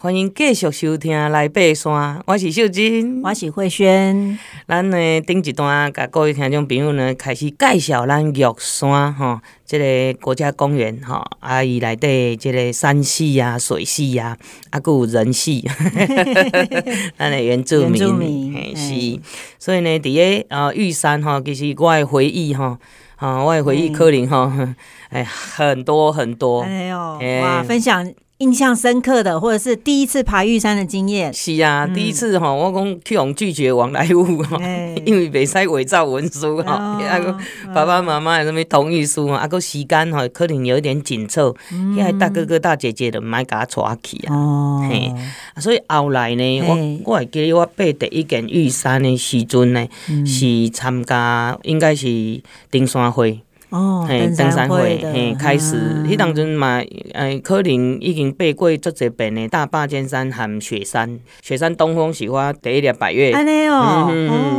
欢迎继续收听《来爬山》，我是秀珍，我是慧萱。咱呢顶一段，甲各位听众朋友呢，开始介绍咱玉山吼，这个国家公园吼，啊伊内底即个山系啊、水系啊，啊，搁有人系，咱的原住民，嘿是。所以呢，伫个呃玉山吼，其实我的回忆吼，啊，我的回忆可能吼，哎，很多很多。哎呦，哇，分享。印象深刻的，或者是第一次爬玉山的经验。是啊，嗯、第一次哈，我讲去用拒绝往来户哈，因为袂使伪造文书哈，啊个爸爸妈妈有什么同意书啊，啊个时间哈，可能有一点紧凑，现在大哥哥大姐姐的唔爱甲我带去啊。哦，嘿，所以后来呢，我我还记得我爬第一件玉山的时阵呢，嗯、是参加应该是登山会。哦，登山会，嘿，开始，迄当阵嘛，诶，可能已经爬过足侪遍的大霸尖山和雪山，雪山东峰是我第一粒百月。安尼哦，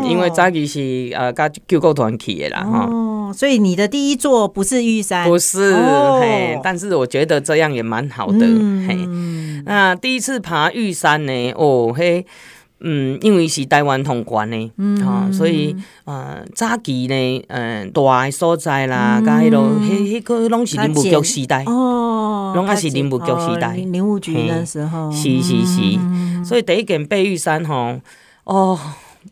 因为早期是呃，甲救国团去的啦，哈。哦，所以你的第一座不是玉山？不是，嘿，但是我觉得这样也蛮好的，嘿。那第一次爬玉山呢？哦，嘿。嗯，因为是台湾通关的，嗯，哈，所以呃，早期呢，嗯，大的所在啦，甲迄落，迄迄个拢是林务局时代，哦，拢还是林务局时代，林务局的时候，是是是，所以第一间爬玉山吼，哦，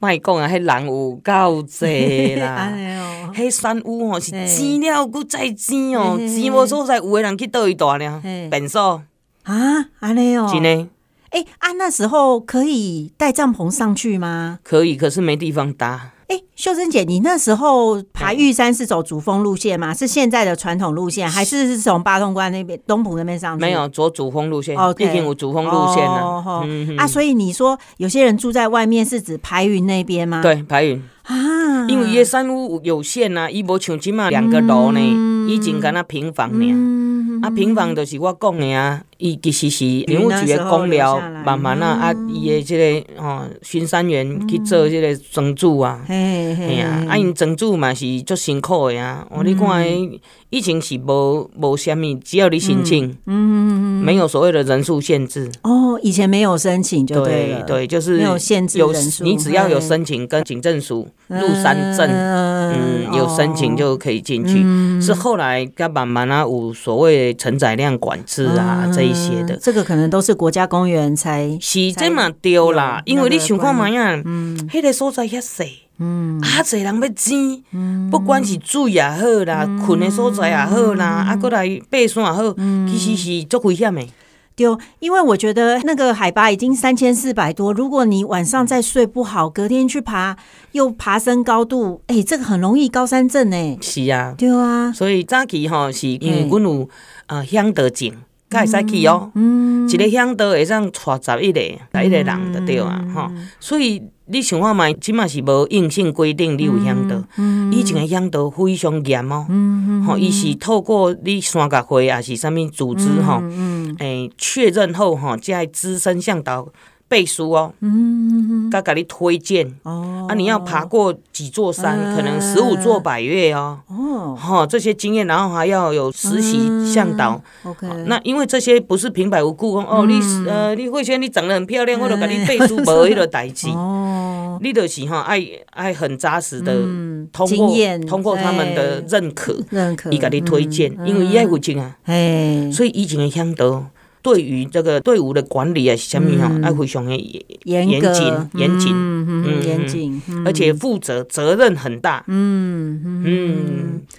莫讲啊，迄人有够济啦，迄山屋吼是钱了搁再钱哦，钱无所在，有诶人去倒一大呢，便所。啊，安尼哦，真诶。哎啊，那时候可以带帐篷上去吗？可以，可是没地方搭。哎，秀珍姐，你那时候爬玉山是走主峰路线吗？是现在的传统路线，还是是从八通关那边、东埔那边上去？没有，走主峰路线。哦，毕竟有主峰路线呢。啊，所以你说有些人住在外面，是指排云那边吗？对，排云啊，因为伊山屋有限呐，伊无像即马两个楼呢，以前敢那平房呢。啊，平房就是我讲的啊。伊其实是林务局的公寮，慢慢啊，啊，伊的这个哦，巡山员去做这个庄主啊，哎呀，啊，因庄主嘛是足辛苦的啊。哦，你看，以前是无无虾米，只要你申请，嗯，没有所谓的人数限制。哦，以前没有申请就对了，对，就是没有限制人数，你只要有申请跟警政署入山证，嗯，有申请就可以进去。是后来甲慢慢啊有所谓承载量管制啊这。一些的，这个可能都是国家公园才是这么丢啦，因为你想看嘛呀，嗯，迄个所在遐细，嗯，啊，侪人要钱，嗯，不管是水也好啦，困的所在也好啦，啊，过来爬山也好，其实是足危险的。对，因为我觉得那个海拔已经三千四百多，如果你晚上再睡不好，隔天去爬又爬升高度，哎，这个很容易高山症呢。是啊，对啊，所以早期吼是因为阮有呃香德证。该会使去哦，嗯、一个乡道会当带十一个，十一个人就对啊，吼、嗯。所以你想看嘛，即嘛是无硬性规定你有乡道，嗯、以前的乡道非常严哦，吼、嗯，伊是透过你山脚会啊是啥物组织吼，诶、嗯，确、嗯、认后吼，才会资深向导。背书哦，嗯，他给你推荐。哦，啊，你要爬过几座山，可能十五座百岳哦，哦，哈，这些经验，然后还要有实习向导，OK，那因为这些不是平白无故哦，你呃，你慧萱你长得很漂亮，我就给你背书，无迄个代志。哦，你就是哈爱爱很扎实的通过通过他们的认可认可，伊给你推荐，因为伊爱附近啊，哎，所以以前的向导。对于这个队伍的管理啊，什么哈，爱非常的严严谨、严谨，嗯，严谨，而且负责责任很大，嗯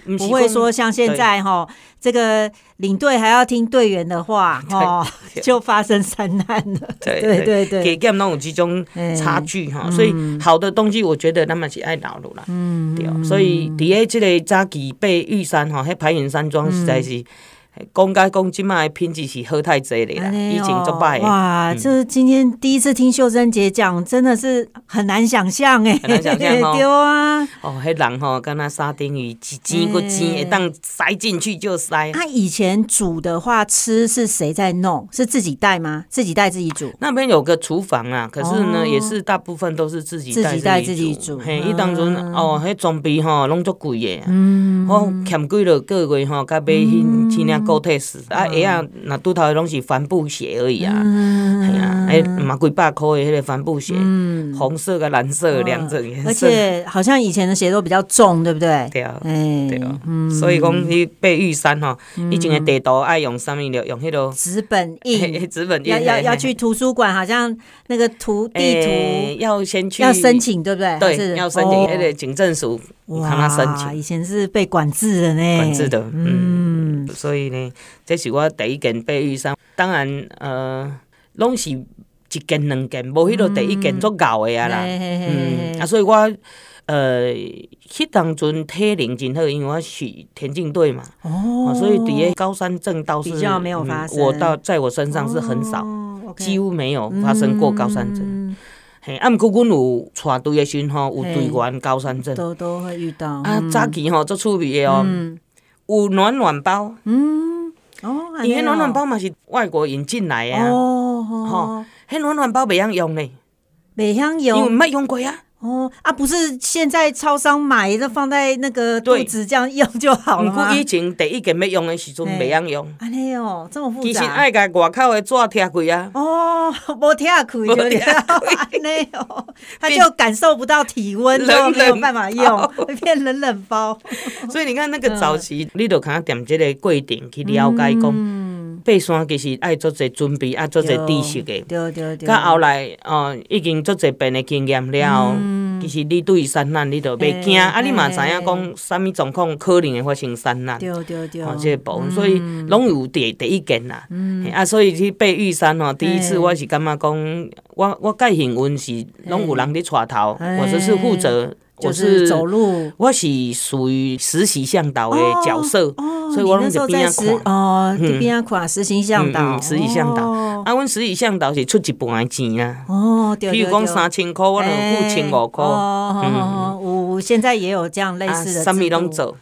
嗯，不会说像现在哈，这个领队还要听队员的话，哈，就发生山难了。对对对。对，给他们那种这种差距哈，所以好的东西，我觉得他们是爱导入啦，嗯，对，所以第一这个早期被玉山哈，喺排云山庄实在是。公该公斤嘛，品质是好太济咧啦，以前做败。哇，这今天第一次听秀珍姐讲，真的是很难想象诶，很难想象 对啊。哦，迄人吼，跟那沙丁鱼，一煎个煎，会当塞进去就塞。他以前煮的话，吃是谁在弄？是自己带吗？自己带自己煮？那边有个厨房啊，可是呢，也是大部分都是自己自己带自己煮。嘿，伊当中哦，迄装备吼，拢足贵诶。嗯，我欠几落个月吼，甲买。影高铁死，啊，鞋啊，那拄头拢是帆布鞋而已啊，系啊，哎，嘛几百块的迄个帆布鞋，红色跟蓝色两种颜色，而且好像以前的鞋都比较重，对不对？对啊，对啊，所以讲你爬玉山吼，以前的地图爱用啥物料？用迄个纸本印，纸本印，要要要去图书馆，好像那个图地图。要先去要申请，对不对？对，要申请迄个警政署，看他申请。以前是被管制的呢，管制的，嗯，所以呢，这是我第一件爬玉山。当然，呃，拢是一件两件，无迄个第一件足够的啊啦，嗯，啊，所以我呃，迄当阵体能真好，因为我是田径队嘛，哦，所以伫个高山症倒是比较没有发生，我到在我身上是很少，几乎没有发生过高山症。嘿，啊，毋过阮有带队的时阵吼，有队员高山症，都都会遇到。啊，早期吼足趣味的哦，有暖暖包，嗯，哦，伊迄暖暖包嘛是外国引进来的啊，哦，吼，迄暖暖包袂晓用呢，袂晓用，因为毋捌用过啊。哦啊，不是现在超商买的，放在那个肚子这样用就好了吗？以前第一件要用的时阵袂晓用。安尼哦，这么复杂。其实爱甲外口的纸贴开啊。哦，无贴开就。安尼哦，他就感受不到体温，就没有办法用，会变冷冷包。所以你看那个早期，你都看点这个过程去了解讲。爬山其实爱做侪准备，爱做侪知识的。对对对。到后来，哦，已经做侪遍的经验了。其实你对山难，你都袂惊。啊，你嘛知影讲，啥物状况可能会发生山难。对对对。哦，这个部分，所以拢有第第一件啦。啊，所以去爬玉山吼，第一次我是感觉讲，我我介幸运是拢有人伫带头，我就是负责。就是走路，我是属于实习向导的角色，所以我拢在边啊看，哦，在边啊看实习向导，实习向导。啊，阮实习向导是出一半的钱啊，哦，比如讲三千块，我就付千五块。哦，我现在也有这样类似的，什么拢做，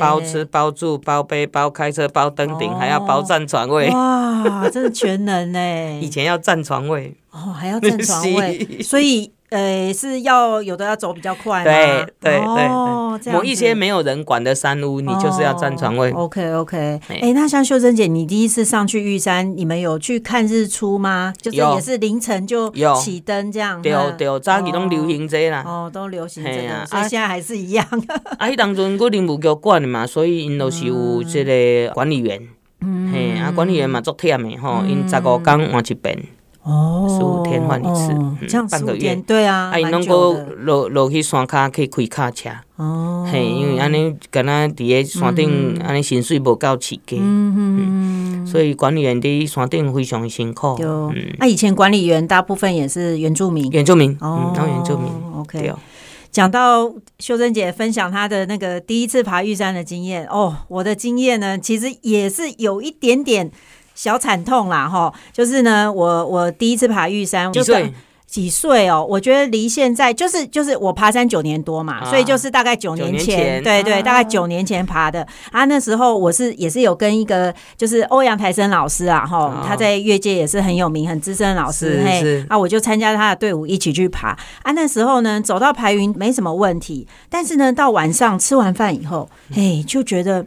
包吃包住包背包开车包登顶，还要包占床位。哇，真的全能呢！以前要占床位，哦，还要占床位，所以。呃，是要有的要走比较快对？对对对，某一些没有人管的山屋，你就是要占床位。OK OK，哎，那像秀珍姐，你第一次上去玉山，你们有去看日出吗？就是也是凌晨就起灯这样。对对，早期都流行这啦。哦，都流行这个，所以现在还是一样。啊，迄当阵我林务局管的嘛，所以因都是有这个管理员。嗯。嘿，啊，管理员嘛足忝的吼，因十五天换一遍。哦，十五天换一次，这样半个月，对啊，啊，伊拢个落落去山骹去开卡车，哦，嘿，因为安尼，敢若伫个山顶，安尼薪水无够起价，嗯嗯，所以管理员伫山顶非常辛苦。嗯，那以前管理员大部分也是原住民，原住民，哦，当原住民。OK，讲到秀珍姐分享她的那个第一次爬玉山的经验，哦，我的经验呢，其实也是有一点点。小惨痛啦，哈，就是呢，我我第一次爬玉山，几岁？几岁哦？我觉得离现在就是就是我爬山九年多嘛，啊、所以就是大概九年前，对对，啊、大概九年前爬的啊。那时候我是也是有跟一个就是欧阳台生老师啊，哈，哦、他在越界也是很有名、很资深的老师，是嘿，是啊，我就参加他的队伍一起去爬啊。那时候呢，走到排云没什么问题，但是呢，到晚上吃完饭以后，哎，就觉得。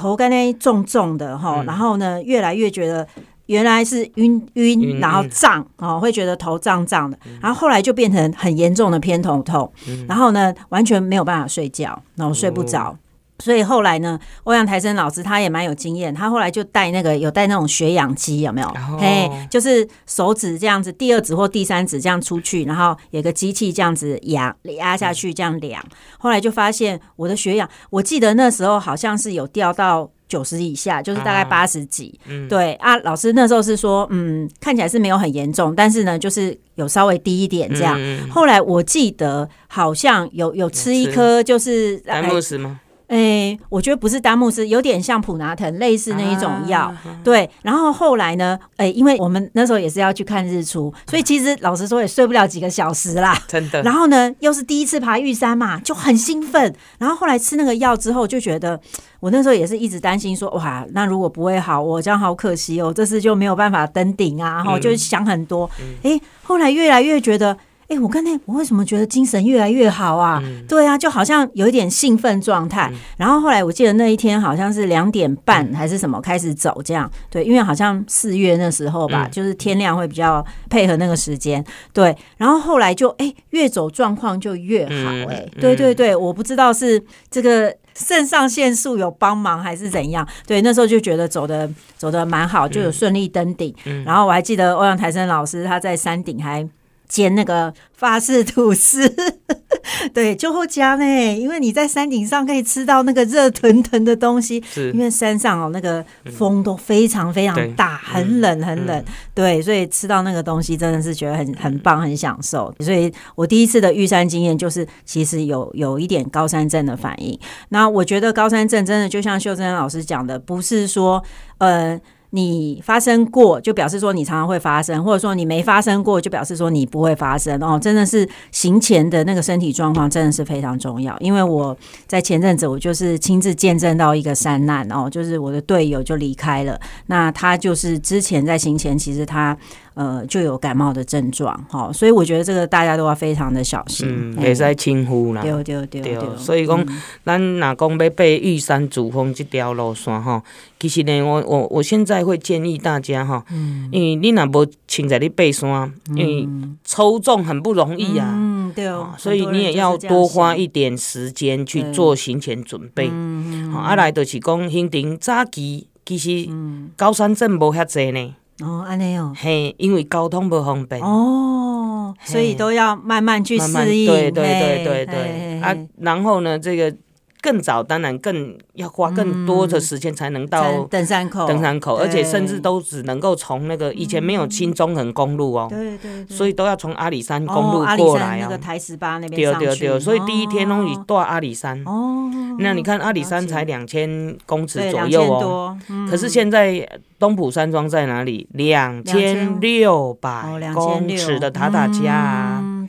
头刚才重重的哈，嗯、然后呢，越来越觉得原来是晕晕，然后胀哦，会觉得头胀胀的，嗯、然后后来就变成很严重的偏头痛，嗯、然后呢，完全没有办法睡觉，然后睡不着。哦所以后来呢，欧阳台生老师他也蛮有经验，他后来就带那个有带那种血氧机，有没有？嘿、oh.，就是手指这样子，第二指或第三指这样出去，然后有个机器这样子压压下去，这样量。后来就发现我的血氧，我记得那时候好像是有掉到九十以下，就是大概八十几。Oh. 对啊，老师那时候是说，嗯，看起来是没有很严重，但是呢，就是有稍微低一点这样。Mm. 后来我记得好像有有吃一颗，就是莱姆斯吗？哎、欸，我觉得不是丹木斯，有点像普拿疼，类似那一种药。啊、对，然后后来呢？哎、欸，因为我们那时候也是要去看日出，所以其实老实说也睡不了几个小时啦。真的。然后呢，又是第一次爬玉山嘛，就很兴奋。然后后来吃那个药之后，就觉得我那时候也是一直担心说，哇，那如果不会好，我这样好可惜哦，这次就没有办法登顶啊。然后就想很多。哎、嗯欸，后来越来越觉得。哎、欸，我刚才我为什么觉得精神越来越好啊？嗯、对啊，就好像有一点兴奋状态。嗯、然后后来我记得那一天好像是两点半还是什么开始走这样。对，因为好像四月那时候吧，嗯、就是天亮会比较配合那个时间。对，然后后来就哎、欸，越走状况就越好、欸。哎、嗯，对对对，我不知道是这个。肾上腺素有帮忙还是怎样？对，那时候就觉得走的走的蛮好，就有顺利登顶。嗯嗯、然后我还记得欧阳台生老师他在山顶还煎那个法式吐司。对，就后加呢，因为你在山顶上可以吃到那个热腾腾的东西，是因为山上哦那个风都非常非常大，嗯、很冷很冷，嗯、对，所以吃到那个东西真的是觉得很很棒，很享受。所以我第一次的玉山经验就是，其实有有一点高山症的反应。那我觉得高山症真的就像秀珍老师讲的，不是说呃。你发生过，就表示说你常常会发生，或者说你没发生过，就表示说你不会发生哦。真的是行前的那个身体状况真的是非常重要。因为我在前阵子我就是亲自见证到一个山难哦，就是我的队友就离开了。那他就是之前在行前其实他。呃，就有感冒的症状，哈，所以我觉得这个大家都要非常的小心，嗯，别再轻忽啦，对对对对，所以讲，咱若讲要爬玉山主峰这条路线吼，其实呢，我我我现在会建议大家哈，嗯，因为你若无亲在你爬山，因为抽中很不容易啊，嗯，对哦，所以你也要多花一点时间去做行前准备，嗯，好，啊来就是讲行程早期其实高山镇无遐济呢。哦，安尼哦，嘿，因为交通不方便。哦，所以都要慢慢去适应，对对对对对，啊，然后呢，这个。更早当然更要花更多的时间才能到登山口，登山口，而且甚至都只能够从那个以前没有新中横公路哦，对对，所以都要从阿里山公路过来啊，那个台十八那边对对对，所以第一天都以到阿里山。哦，那你看阿里山才两千公尺左右哦，可是现在东埔山庄在哪里？两千六百公尺的塔塔加啊，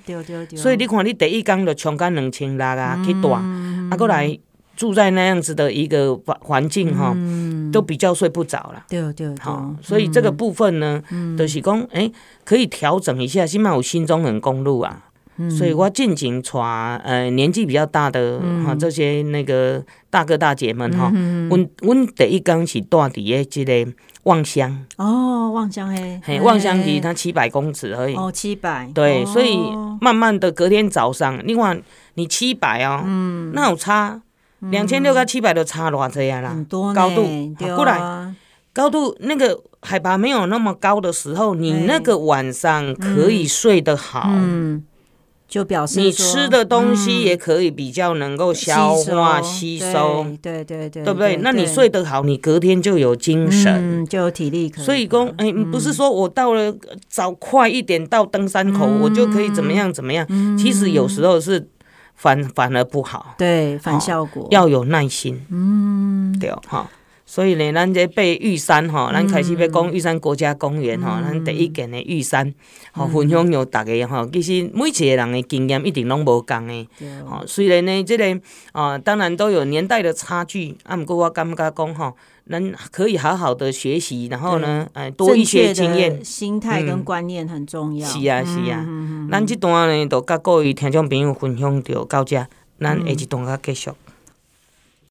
所以你看你第一天就冲干两千六啊，去大。他过、啊、来住在那样子的一个环环境哈，嗯、都比较睡不着了。对对对，好，所以这个部分呢，嗯、就是讲，哎、欸，可以调整一下。起码有新中横公路啊，嗯、所以我进行带呃年纪比较大的哈、嗯、这些那个大哥大姐们哈，阮阮、嗯、第一刚是带伫诶这个望乡。哦，望乡嘿，嘿，望乡离它七百公尺而已。哦，七百。对，哦、所以慢慢的隔天早上，另外。你七百哦，嗯，那有差两千六到七百都差偌济啊啦，很多高度。过来，高度那个海拔没有那么高的时候，你那个晚上可以睡得好，嗯，就表示你吃的东西也可以比较能够消化吸收，对对对，对不对？那你睡得好，你隔天就有精神，就有体力。所以讲，哎，不是说我到了早快一点到登山口，我就可以怎么样怎么样。其实有时候是。反反而不好，对，反效果，要有耐心，嗯，对哈，所以呢，咱这爬玉山吼，咱开始要讲玉山国家公园吼，咱第一件的玉山，吼分享给大家吼。其实每一个人的经验一定拢无共的，吼，虽然呢，这个啊，当然都有年代的差距，啊，毋过我感觉讲吼，咱可以好好的学习，然后呢，哎，多一些经验，心态跟观念很重要。是啊，是啊。咱这段呢，就甲各位听众朋友分享到到这，咱下一段甲继续。